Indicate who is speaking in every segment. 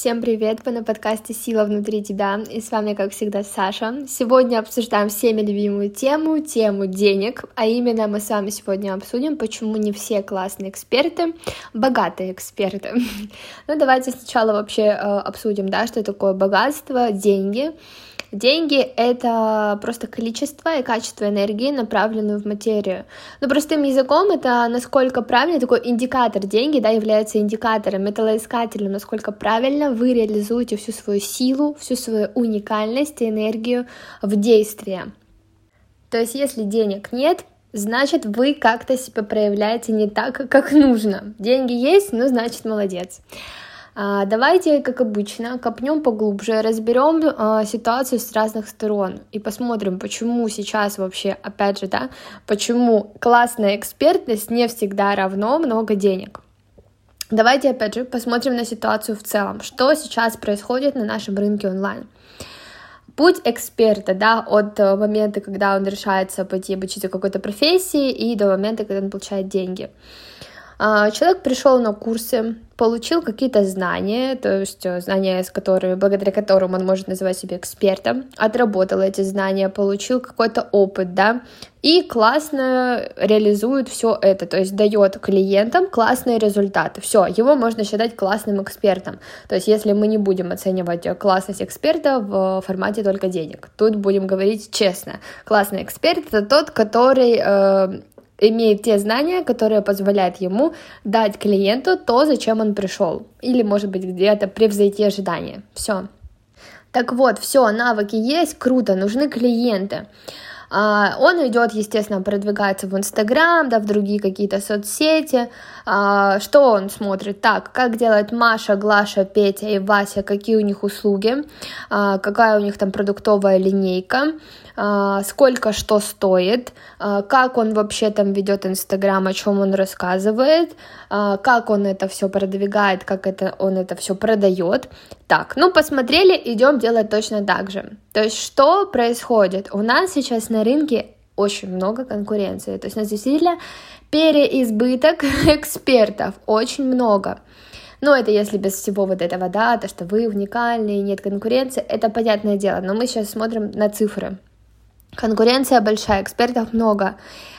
Speaker 1: Всем привет! Вы на подкасте «Сила внутри тебя» и с вами, как всегда, Саша. Сегодня обсуждаем всеми любимую тему, тему денег, а именно мы с вами сегодня обсудим, почему не все классные эксперты, богатые эксперты. Ну, давайте сначала вообще э, обсудим, да, что такое богатство, деньги. Деньги — это просто количество и качество энергии, направленную в материю. Но простым языком это насколько правильно, такой индикатор деньги, да, является индикатором, металлоискателем, насколько правильно вы реализуете всю свою силу, всю свою уникальность и энергию в действии. То есть, если денег нет, значит, вы как-то себя проявляете не так, как нужно. Деньги есть, ну, значит, молодец. А, давайте, как обычно, копнем поглубже, разберем а, ситуацию с разных сторон и посмотрим, почему сейчас вообще, опять же, да, почему классная экспертность не всегда равно много денег. Давайте, опять же, посмотрим на ситуацию в целом. Что сейчас происходит на нашем рынке онлайн? Путь эксперта, да, от э, момента, когда он решается пойти обучиться какой-то профессии, и до момента, когда он получает деньги. А, человек пришел на курсы, получил какие-то знания, то есть э, знания, с которыми, благодаря которым он может называть себя экспертом, отработал эти знания, получил какой-то опыт, да, и классно реализует все это, то есть дает клиентам классные результаты. Все, его можно считать классным экспертом. То есть если мы не будем оценивать классность эксперта в формате только денег, тут будем говорить честно. Классный эксперт это тот, который э, имеет те знания, которые позволяют ему дать клиенту то, зачем он пришел. Или, может быть, где-то превзойти ожидания. Все. Так вот, все, навыки есть, круто, нужны клиенты. А, он идет, естественно, продвигается в Инстаграм, да, в другие какие-то соцсети. А, что он смотрит? Так, как делает Маша, Глаша, Петя и Вася, какие у них услуги, а, какая у них там продуктовая линейка, сколько что стоит, как он вообще там ведет Инстаграм, о чем он рассказывает, как он это все продвигает, как это он это все продает. Так, ну посмотрели, идем делать точно так же. То есть что происходит? У нас сейчас на рынке очень много конкуренции. То есть у нас действительно переизбыток экспертов, очень много. Но это если без всего вот этого, да, то, что вы уникальные, нет конкуренции, это понятное дело. Но мы сейчас смотрим на цифры. Конкуренция большая, экспертов много.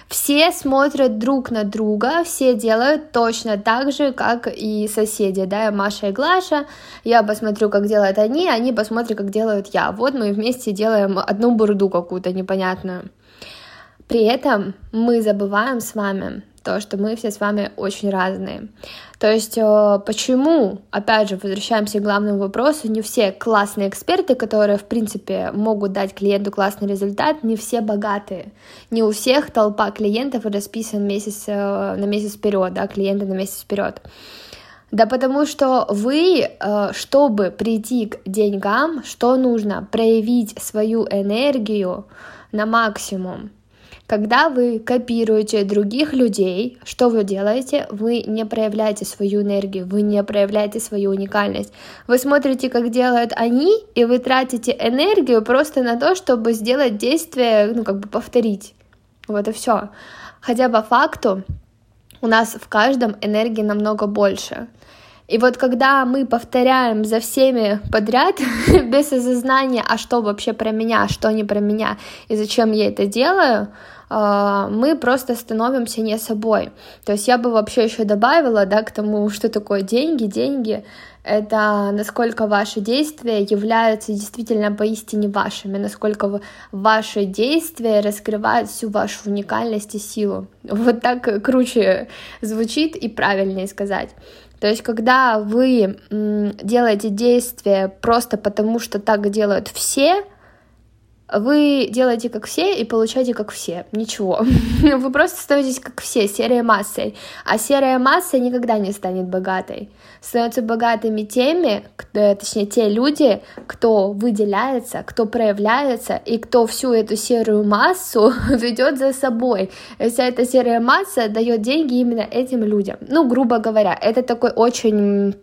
Speaker 1: Все смотрят друг на друга, все делают точно так же, как и соседи, да, Маша и Глаша, я посмотрю, как делают они, они посмотрят, как делают я. Вот мы вместе делаем одну бурду какую-то непонятную. При этом мы забываем с вами то, что мы все с вами очень разные. То есть э, почему, опять же, возвращаемся к главному вопросу, не все классные эксперты, которые, в принципе, могут дать клиенту классный результат, не все богатые. Не у всех толпа клиентов расписан месяц э, на месяц вперед, да, клиенты на месяц вперед. Да потому что вы, э, чтобы прийти к деньгам, что нужно? Проявить свою энергию на максимум. Когда вы копируете других людей, что вы делаете? Вы не проявляете свою энергию, вы не проявляете свою уникальность. Вы смотрите, как делают они, и вы тратите энергию просто на то, чтобы сделать действие, ну, как бы повторить. Вот и все. Хотя по факту у нас в каждом энергии намного больше. И вот когда мы повторяем за всеми подряд, без осознания, а что вообще про меня, а что не про меня, и зачем я это делаю, мы просто становимся не собой. То есть я бы вообще еще добавила, да, к тому, что такое деньги. Деньги — это насколько ваши действия являются действительно поистине вашими, насколько ваши действия раскрывают всю вашу уникальность и силу. Вот так круче звучит и правильнее сказать. То есть, когда вы делаете действия просто потому, что так делают все, вы делаете как все и получаете как все. Ничего. Вы просто становитесь как все, серой массой. А серая масса никогда не станет богатой. Становятся богатыми теми, кто, точнее, те люди, кто выделяется, кто проявляется и кто всю эту серую массу ведет за собой. И вся эта серая масса дает деньги именно этим людям. Ну, грубо говоря, это такой очень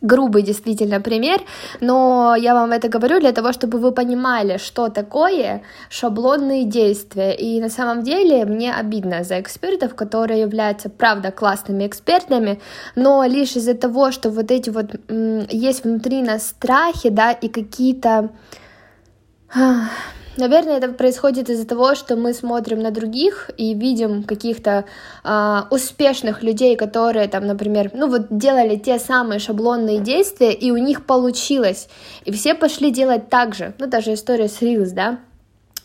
Speaker 1: грубый действительно пример, но я вам это говорю для того, чтобы вы понимали, что такое шаблонные действия. И на самом деле мне обидно за экспертов, которые являются, правда, классными экспертами, но лишь из-за того, что вот эти вот есть внутри нас страхи, да, и какие-то Наверное, это происходит из-за того, что мы смотрим на других и видим каких-то э, успешных людей, которые там, например, ну вот делали те самые шаблонные действия, и у них получилось, и все пошли делать так же. Ну, даже история с Reels, да,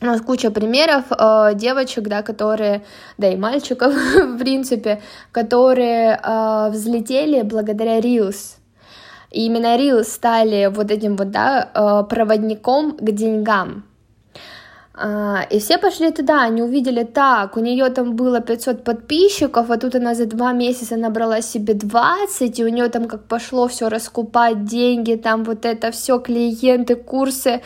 Speaker 1: у нас куча примеров э, девочек, да, которые, да и мальчиков, в принципе, которые э, взлетели благодаря Reels. И именно Reels стали вот этим вот, да, э, проводником к деньгам. А, и все пошли туда, они увидели так, у нее там было 500 подписчиков, а тут она за два месяца набрала себе 20, и у нее там как пошло все раскупать деньги, там вот это все, клиенты, курсы.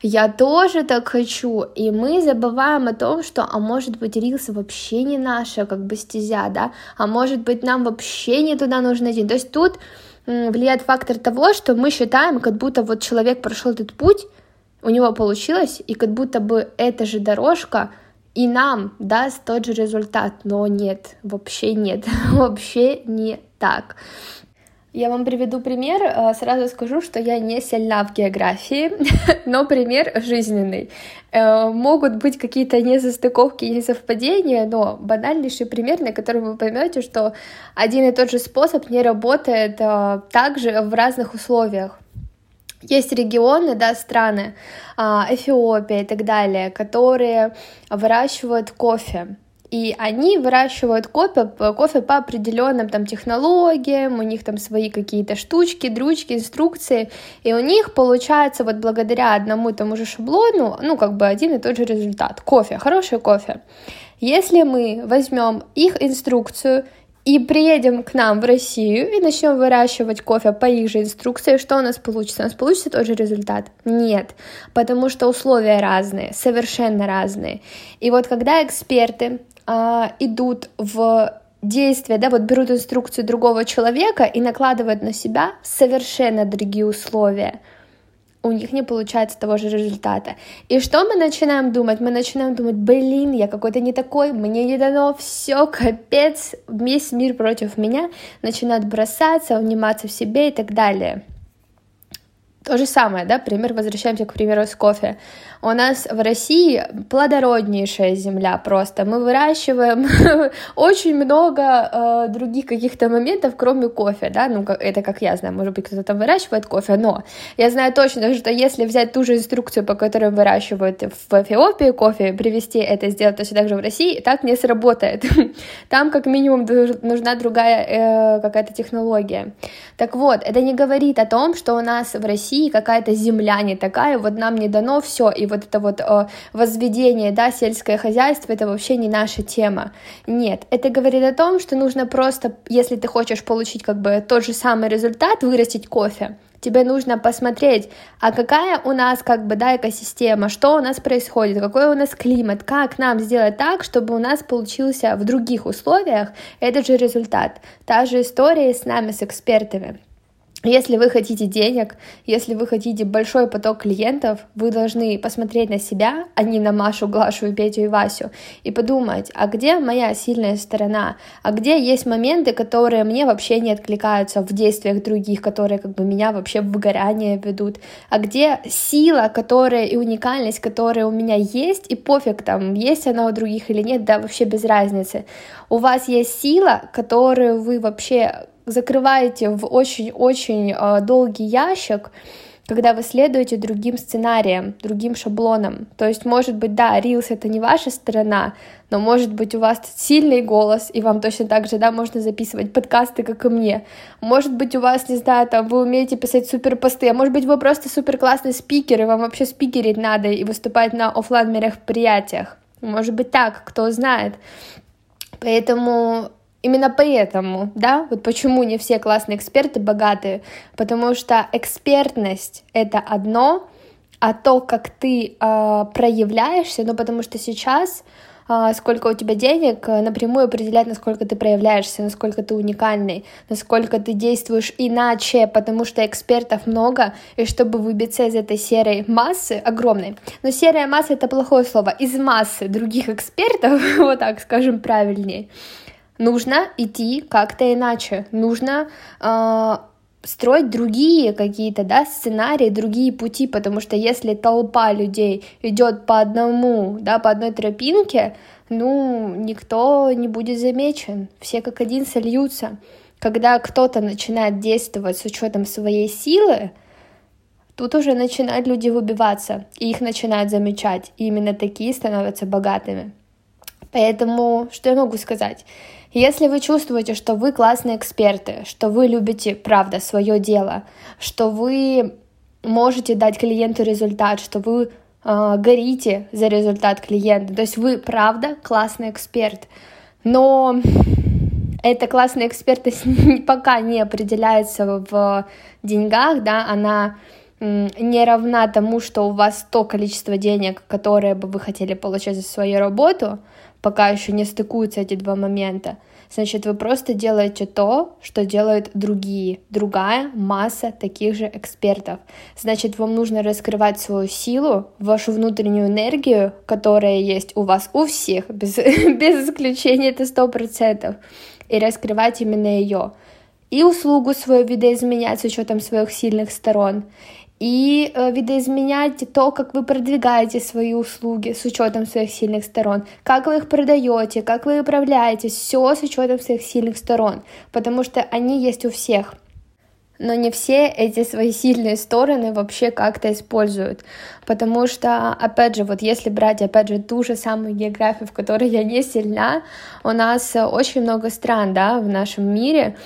Speaker 1: Я тоже так хочу, и мы забываем о том, что, а может быть, рилс вообще не наша, как бы стезя, да, а может быть, нам вообще не туда нужно идти. То есть тут влияет фактор того, что мы считаем, как будто вот человек прошел этот путь, у него получилось, и как будто бы эта же дорожка и нам даст тот же результат, но нет, вообще нет, вообще не так. Я вам приведу пример, э, сразу скажу, что я не сильна в географии, но пример жизненный. Э, могут быть какие-то несостыковки, несовпадения, но банальнейший пример, на котором вы поймете, что один и тот же способ не работает э, также в разных условиях. Есть регионы, да, страны, а, Эфиопия и так далее, которые выращивают кофе. И они выращивают кофе, кофе по определенным там технологиям, у них там свои какие-то штучки, дрючки, инструкции, и у них получается вот благодаря одному и тому же шаблону, ну как бы один и тот же результат. Кофе, хороший кофе. Если мы возьмем их инструкцию и приедем к нам в Россию и начнем выращивать кофе по их же инструкции, что у нас получится? У нас получится тот же результат? Нет, потому что условия разные, совершенно разные. И вот когда эксперты э, идут в действия, да, вот берут инструкцию другого человека и накладывают на себя совершенно другие условия, у них не получается того же результата. И что мы начинаем думать? Мы начинаем думать, блин, я какой-то не такой, мне не дано, все, капец, весь мир против меня, начинают бросаться, униматься в себе и так далее. То же самое, да, пример, возвращаемся к примеру с кофе. У нас в России плодороднейшая земля просто. Мы выращиваем очень много э, других каких-то моментов, кроме кофе, да, ну, это как я знаю, может быть, кто-то там выращивает кофе, но я знаю точно, что если взять ту же инструкцию, по которой выращивают в Эфиопии кофе, привести это, сделать точно так же в России, так не сработает. Там как минимум нужна другая э, какая-то технология. Так вот, это не говорит о том, что у нас в России какая-то земля не такая, вот нам не дано все, и вот это вот э, возведение, да, сельское хозяйство, это вообще не наша тема. Нет, это говорит о том, что нужно просто, если ты хочешь получить как бы тот же самый результат, вырастить кофе, тебе нужно посмотреть, а какая у нас как бы, да, экосистема, что у нас происходит, какой у нас климат, как нам сделать так, чтобы у нас получился в других условиях этот же результат. Та же история с нами, с экспертами. Если вы хотите денег, если вы хотите большой поток клиентов, вы должны посмотреть на себя, а не на Машу, Глашу, Петю и Васю, и подумать, а где моя сильная сторона, а где есть моменты, которые мне вообще не откликаются в действиях других, которые как бы меня вообще в выгорание ведут, а где сила, которая и уникальность, которая у меня есть, и пофиг там, есть она у других или нет, да, вообще без разницы. У вас есть сила, которую вы вообще закрываете в очень-очень э, долгий ящик, когда вы следуете другим сценариям, другим шаблонам. То есть, может быть, да, Reels — это не ваша сторона, но, может быть, у вас сильный голос, и вам точно так же, да, можно записывать подкасты, как и мне. Может быть, у вас, не знаю, там, вы умеете писать супер посты, а может быть, вы просто супер классный спикер, и вам вообще спикерить надо и выступать на офлайн мероприятиях. Может быть, так, кто знает. Поэтому Именно поэтому, да, вот почему не все классные эксперты богатые, потому что экспертность это одно, а то, как ты э, проявляешься, ну потому что сейчас а, сколько у тебя денег, э, напрямую определяет, насколько ты проявляешься, насколько ты уникальный, насколько ты действуешь иначе, потому что экспертов много, и чтобы выбиться из этой серой массы, огромной, но серая масса — это плохое слово, из массы других экспертов, вот так скажем правильнее, нужно идти как-то иначе, нужно э, строить другие какие-то, да, сценарии, другие пути, потому что если толпа людей идет по одному, да, по одной тропинке, ну, никто не будет замечен, все как один сольются. Когда кто-то начинает действовать с учетом своей силы, тут уже начинают люди выбиваться, и их начинают замечать, и именно такие становятся богатыми. Поэтому, что я могу сказать? Если вы чувствуете, что вы классные эксперты, что вы любите, правда, свое дело, что вы можете дать клиенту результат, что вы э, горите за результат клиента, то есть вы, правда, классный эксперт, но эта классная экспертность пока не определяется в деньгах, да, она не равна тому, что у вас то количество денег, которое бы вы хотели получать за свою работу, пока еще не стыкуются эти два момента, значит, вы просто делаете то, что делают другие, другая масса таких же экспертов. Значит, вам нужно раскрывать свою силу, вашу внутреннюю энергию, которая есть у вас у всех, без, без исключения это сто процентов, и раскрывать именно ее. И услугу свою видоизменять с учетом своих сильных сторон, и э, видоизменять то, как вы продвигаете свои услуги с учетом своих сильных сторон, как вы их продаете, как вы управляете, все с учетом своих сильных сторон, потому что они есть у всех. Но не все эти свои сильные стороны вообще как-то используют. Потому что, опять же, вот если брать, опять же, ту же самую географию, в которой я не сильна, у нас очень много стран, да, в нашем мире,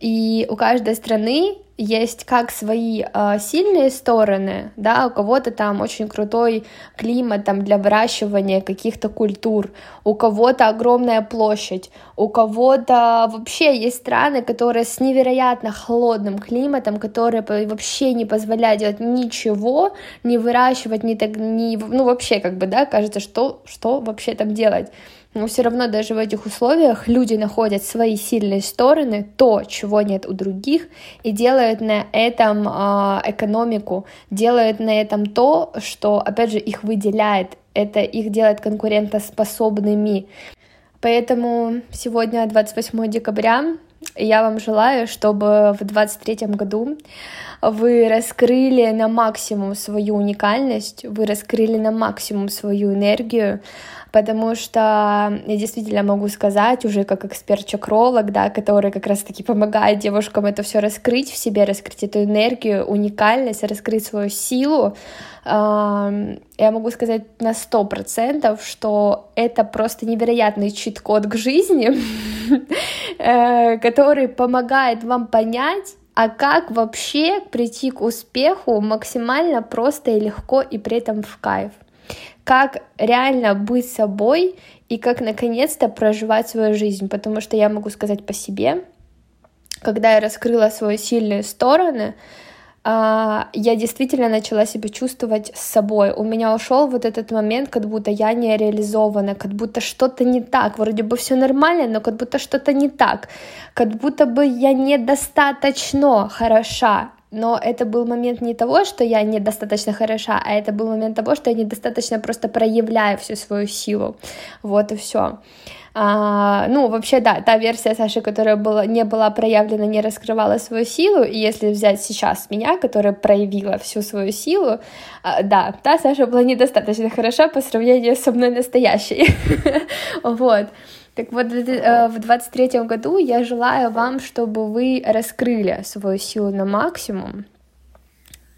Speaker 1: и у каждой страны есть как свои э, сильные стороны, да, у кого-то там очень крутой климат там для выращивания каких-то культур, у кого-то огромная площадь, у кого-то вообще есть страны, которые с невероятно холодным климатом, которые вообще не позволяют делать ничего, не выращивать, не так, не, ну вообще как бы, да, кажется, что, что вообще там делать но все равно даже в этих условиях люди находят свои сильные стороны, то, чего нет у других, и делают на этом э, экономику, делают на этом то, что, опять же, их выделяет, это их делает конкурентоспособными. Поэтому сегодня 28 декабря, я вам желаю, чтобы в 2023 году вы раскрыли на максимум свою уникальность, вы раскрыли на максимум свою энергию, потому что я действительно могу сказать уже как эксперт-чакролог, да, который как раз-таки помогает девушкам это все раскрыть в себе, раскрыть эту энергию, уникальность, раскрыть свою силу, я могу сказать на сто процентов, что это просто невероятный чит-код к жизни, э, который помогает вам понять, а как вообще прийти к успеху максимально просто и легко и при этом в кайф. Как реально быть собой и как наконец-то проживать свою жизнь, потому что я могу сказать по себе, когда я раскрыла свои сильные стороны, а, я действительно начала себя чувствовать с собой. У меня ушел вот этот момент, как будто я не реализована, как будто что-то не так. Вроде бы все нормально, но как будто что-то не так. Как будто бы я недостаточно хороша. Но это был момент не того, что я недостаточно хороша, а это был момент того, что я недостаточно просто проявляю всю свою силу. Вот и все. А, ну, вообще, да, та версия Саши, которая была, не была проявлена, не раскрывала свою силу, и если взять сейчас меня, которая проявила всю свою силу, а, да, та Саша была недостаточно хороша по сравнению со мной настоящей. Вот. Так вот, э, в 23 году я желаю вам, чтобы вы раскрыли свою силу на максимум,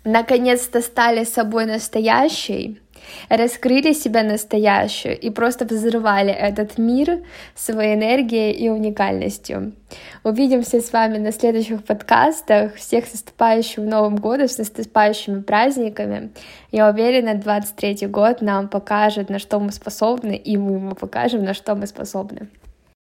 Speaker 1: наконец-то стали собой настоящей, раскрыли себя настоящую и просто взрывали этот мир своей энергией и уникальностью. Увидимся с вами на следующих подкастах. Всех с наступающим Новым годом, с наступающими праздниками. Я уверена, 23 год нам покажет, на что мы способны, и мы ему покажем, на что мы способны.